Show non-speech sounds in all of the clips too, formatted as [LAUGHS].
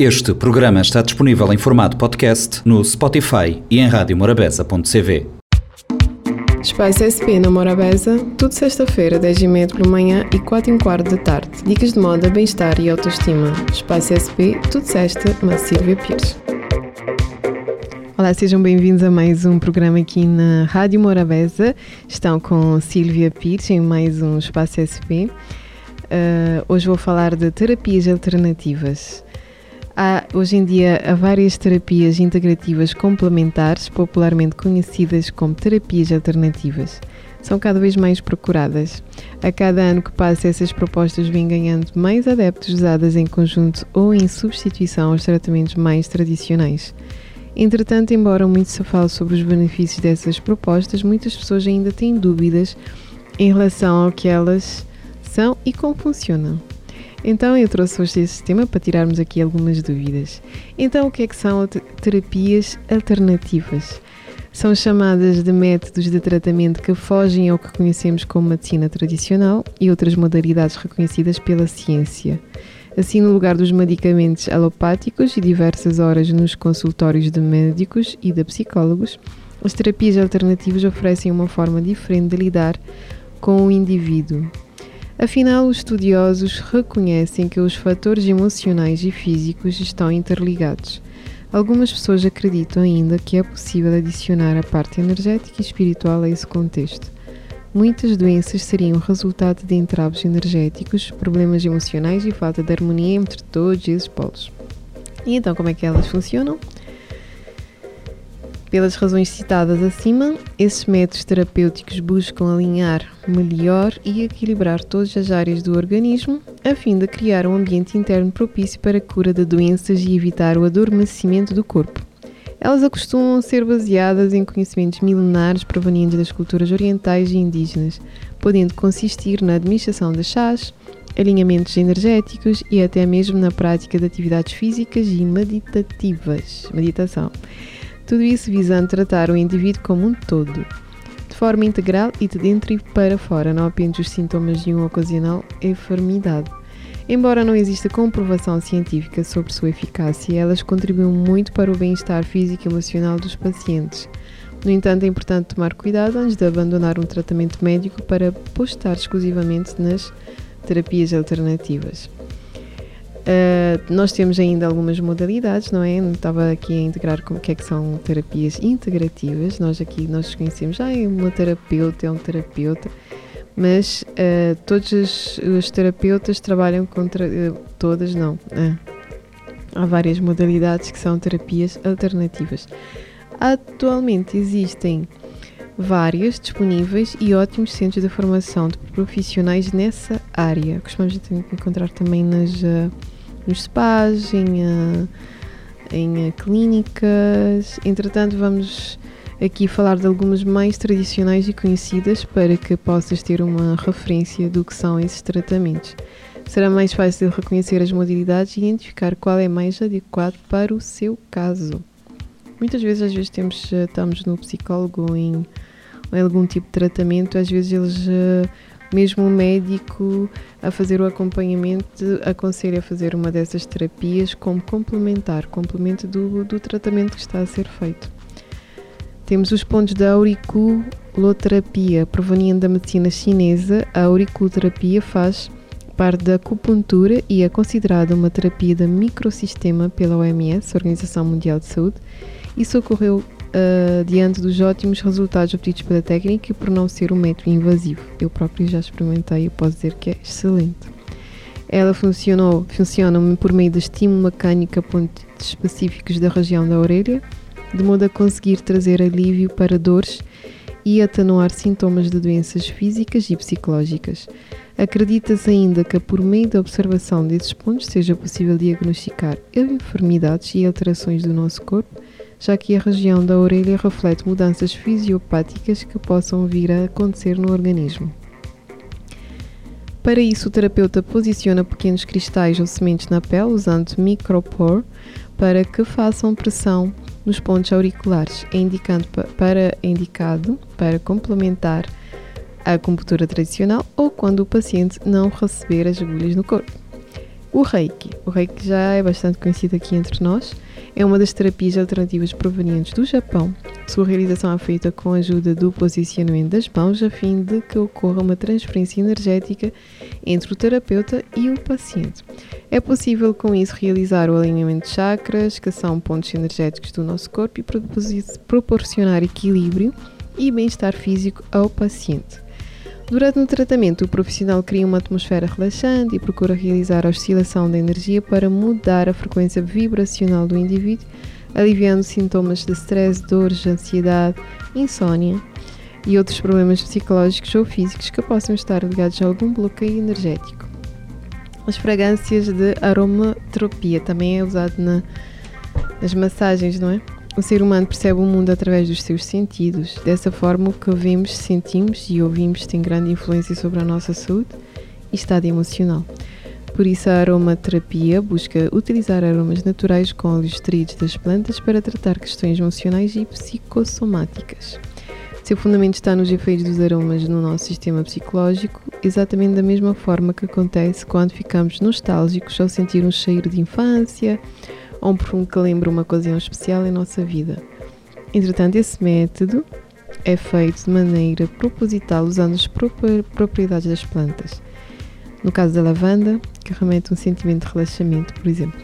Este programa está disponível em formato podcast no Spotify e em radiomorabeza.cv. Espaço SP na Morabeza, tudo sexta-feira, 10h30 pela manhã e 4 h quarto da tarde. Dicas de moda, bem-estar e autoestima. Espaço SP, tudo sexta, na Silvia Pires. Olá, sejam bem-vindos a mais um programa aqui na Rádio Morabeza. Estão com Silvia Pires em mais um Espaço SP. Uh, hoje vou falar de terapias alternativas. Há, hoje em dia há várias terapias integrativas complementares, popularmente conhecidas como terapias alternativas. São cada vez mais procuradas. A cada ano que passa, essas propostas vêm ganhando mais adeptos usadas em conjunto ou em substituição aos tratamentos mais tradicionais. Entretanto, embora muito se fale sobre os benefícios dessas propostas, muitas pessoas ainda têm dúvidas em relação ao que elas são e como funcionam. Então eu trouxe hoje esse tema para tirarmos aqui algumas dúvidas. Então o que é que são terapias alternativas? São chamadas de métodos de tratamento que fogem ao que conhecemos como medicina tradicional e outras modalidades reconhecidas pela ciência. Assim, no lugar dos medicamentos alopáticos e diversas horas nos consultórios de médicos e de psicólogos, as terapias alternativas oferecem uma forma diferente de lidar com o indivíduo, Afinal, os estudiosos reconhecem que os fatores emocionais e físicos estão interligados. Algumas pessoas acreditam ainda que é possível adicionar a parte energética e espiritual a esse contexto. Muitas doenças seriam resultado de entraves energéticos, problemas emocionais e falta de harmonia entre todos esses polos. E então, como é que elas funcionam? Pelas razões citadas acima, esses métodos terapêuticos buscam alinhar melhor e equilibrar todas as áreas do organismo, a fim de criar um ambiente interno propício para a cura de doenças e evitar o adormecimento do corpo. Elas acostumam ser baseadas em conhecimentos milenares provenientes das culturas orientais e indígenas, podendo consistir na administração de chás, alinhamentos energéticos e até mesmo na prática de atividades físicas e meditativas. Meditação. Tudo isso visando tratar o indivíduo como um todo, de forma integral e de dentro e para fora, não apenas os sintomas de uma ocasional enfermidade. Embora não exista comprovação científica sobre sua eficácia, elas contribuem muito para o bem-estar físico e emocional dos pacientes. No entanto, é importante tomar cuidado antes de abandonar um tratamento médico para apostar exclusivamente nas terapias alternativas. Uh, nós temos ainda algumas modalidades, não é? Estava aqui a integrar como que é que são terapias integrativas. Nós aqui nós conhecemos, ah, é uma terapeuta, é um terapeuta, mas uh, todos os, os, terapeutas trabalham contra uh, todas não. há várias modalidades que são terapias alternativas. Atualmente existem várias disponíveis e ótimos centros de formação de profissionais nessa área. Costumamos encontrar também nas nos spas, em, uh, em uh, clínicas. Entretanto, vamos aqui falar de algumas mais tradicionais e conhecidas para que possas ter uma referência do que são esses tratamentos. Será mais fácil reconhecer as modalidades e identificar qual é mais adequado para o seu caso. Muitas vezes, às vezes temos, eh, estamos no psicólogo em, em algum tipo de tratamento, às vezes eles uh, mesmo o médico a fazer o acompanhamento aconselha a fazer uma dessas terapias como complementar, complemento do, do tratamento que está a ser feito. Temos os pontos da auriculoterapia, proveniente da medicina chinesa. A auriculoterapia faz parte da acupuntura e é considerada uma terapia de microsistema pela OMS, Organização Mundial de Saúde, e socorreu uh, diante dos ótimos resultados obtidos pela técnica e por não ser um método invasivo. Eu próprio já experimentei e posso dizer que é excelente. Ela funcionou, funciona por meio de estímulo mecânico a pontos específicos da região da orelha, de modo a conseguir trazer alívio para dores e atenuar sintomas de doenças físicas e psicológicas. Acredita-se ainda que, por meio da observação desses pontos, seja possível diagnosticar enfermidades e alterações do nosso corpo já que a região da orelha reflete mudanças fisiopáticas que possam vir a acontecer no organismo. Para isso, o terapeuta posiciona pequenos cristais ou sementes na pele usando micropore para que façam pressão nos pontos auriculares, indicando para, indicado para complementar a acupuntura tradicional ou quando o paciente não receber as agulhas no corpo. O Reiki. O Reiki já é bastante conhecido aqui entre nós. É uma das terapias alternativas provenientes do Japão. Sua realização é feita com a ajuda do posicionamento das mãos, a fim de que ocorra uma transferência energética entre o terapeuta e o paciente. É possível, com isso, realizar o alinhamento de chakras, que são pontos energéticos do nosso corpo, e proporcionar equilíbrio e bem-estar físico ao paciente. Durante o tratamento, o profissional cria uma atmosfera relaxante e procura realizar a oscilação da energia para mudar a frequência vibracional do indivíduo, aliviando sintomas de stress, dores, ansiedade, insônia e outros problemas psicológicos ou físicos que possam estar ligados a algum bloqueio energético. As fragrâncias de aromatropia também é usado na, nas massagens, não é? O ser humano percebe o mundo através dos seus sentidos. Dessa forma, o que vemos, sentimos e ouvimos tem grande influência sobre a nossa saúde e estado emocional. Por isso, a aromaterapia busca utilizar aromas naturais com óleos extraídos das plantas para tratar questões emocionais e psicossomáticas. Seu fundamento está nos efeitos dos aromas no nosso sistema psicológico, exatamente da mesma forma que acontece quando ficamos nostálgicos ao sentir um cheiro de infância ou um perfume que lembra uma ocasião especial em nossa vida. Entretanto, esse método é feito de maneira proposital usando as propriedades das plantas. No caso da lavanda, que remete um sentimento de relaxamento, por exemplo.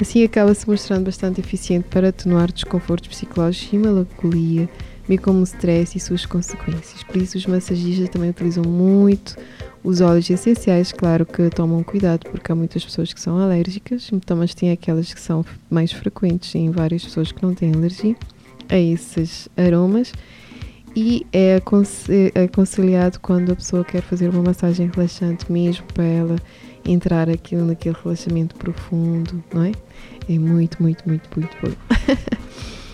Assim acaba-se mostrando bastante eficiente para atenuar desconfortos psicológicos e melancolia, bem como o stress e suas consequências. Por isso, os massagistas também utilizam muito os óleos essenciais, claro que tomam cuidado, porque há muitas pessoas que são alérgicas, então, mas tem aquelas que são mais frequentes em várias pessoas que não têm alergia a esses aromas. E é aconselhado quando a pessoa quer fazer uma massagem relaxante, mesmo para ela entrar aquilo naquele relaxamento profundo, não é? É muito, muito, muito, muito bom. [LAUGHS]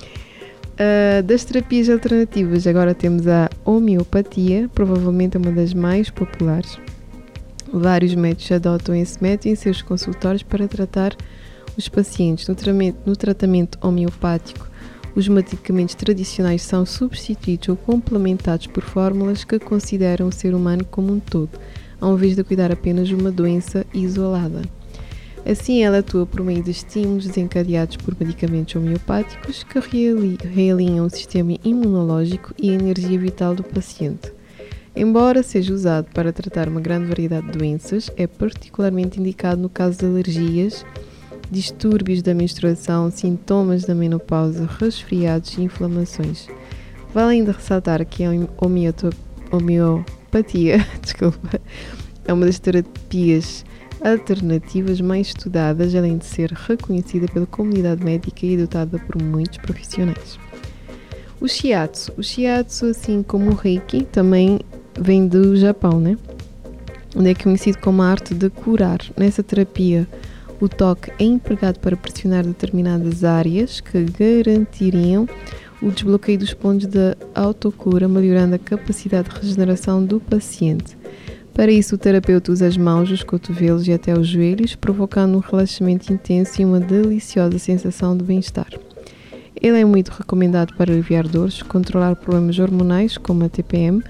Uh, das terapias alternativas, agora temos a homeopatia, provavelmente é uma das mais populares. Vários médicos adotam esse método em seus consultórios para tratar os pacientes. No tratamento, no tratamento homeopático, os medicamentos tradicionais são substituídos ou complementados por fórmulas que consideram o ser humano como um todo, ao invés de cuidar apenas de uma doença isolada. Assim, ela atua por meio de estímulos desencadeados por medicamentos homeopáticos que realinham o sistema imunológico e a energia vital do paciente. Embora seja usado para tratar uma grande variedade de doenças, é particularmente indicado no caso de alergias, distúrbios da menstruação, sintomas da menopausa, resfriados e inflamações. Vale ainda ressaltar que a homeopatia [LAUGHS] desculpa, é uma das terapias alternativas mais estudadas, além de ser reconhecida pela comunidade médica e adotada por muitos profissionais. O shiatsu. O shiatsu, assim como o reiki, também vem do Japão, né? onde é conhecido como a arte de curar. Nessa terapia, o toque é empregado para pressionar determinadas áreas que garantiriam o desbloqueio dos pontos da autocura, melhorando a capacidade de regeneração do paciente. Para isso, o terapeuta usa as mãos, os cotovelos e até os joelhos, provocando um relaxamento intenso e uma deliciosa sensação de bem-estar. Ele é muito recomendado para aliviar dores, controlar problemas hormonais, como a TPM,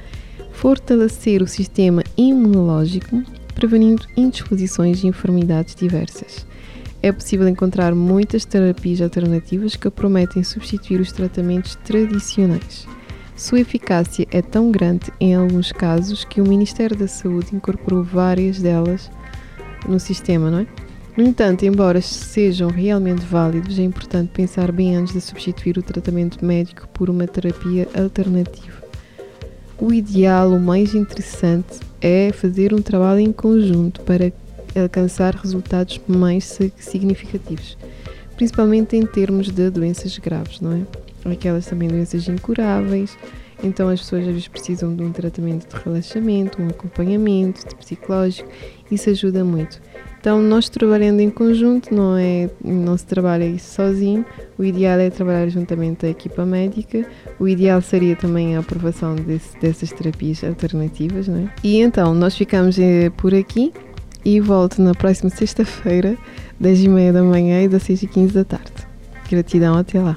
fortalecer o sistema imunológico, prevenindo indisposições e enfermidades diversas. É possível encontrar muitas terapias alternativas que prometem substituir os tratamentos tradicionais. Sua eficácia é tão grande em alguns casos que o Ministério da Saúde incorporou várias delas no sistema, não é? No entanto, embora sejam realmente válidos, é importante pensar bem antes de substituir o tratamento médico por uma terapia alternativa. O ideal, o mais interessante, é fazer um trabalho em conjunto para alcançar resultados mais significativos, principalmente em termos de doenças graves, não é? Aquelas também doenças incuráveis. Então as pessoas às vezes precisam de um tratamento de relaxamento, um acompanhamento de psicológico, isso ajuda muito. Então nós trabalhando em conjunto, não é, não se trabalha isso sozinho. O ideal é trabalhar juntamente a equipa médica. O ideal seria também a aprovação desse, dessas terapias alternativas, não é? E então nós ficamos eh, por aqui e volto na próxima sexta-feira, 10 e meia da manhã e das 6 e 15 da tarde. Gratidão, até lá.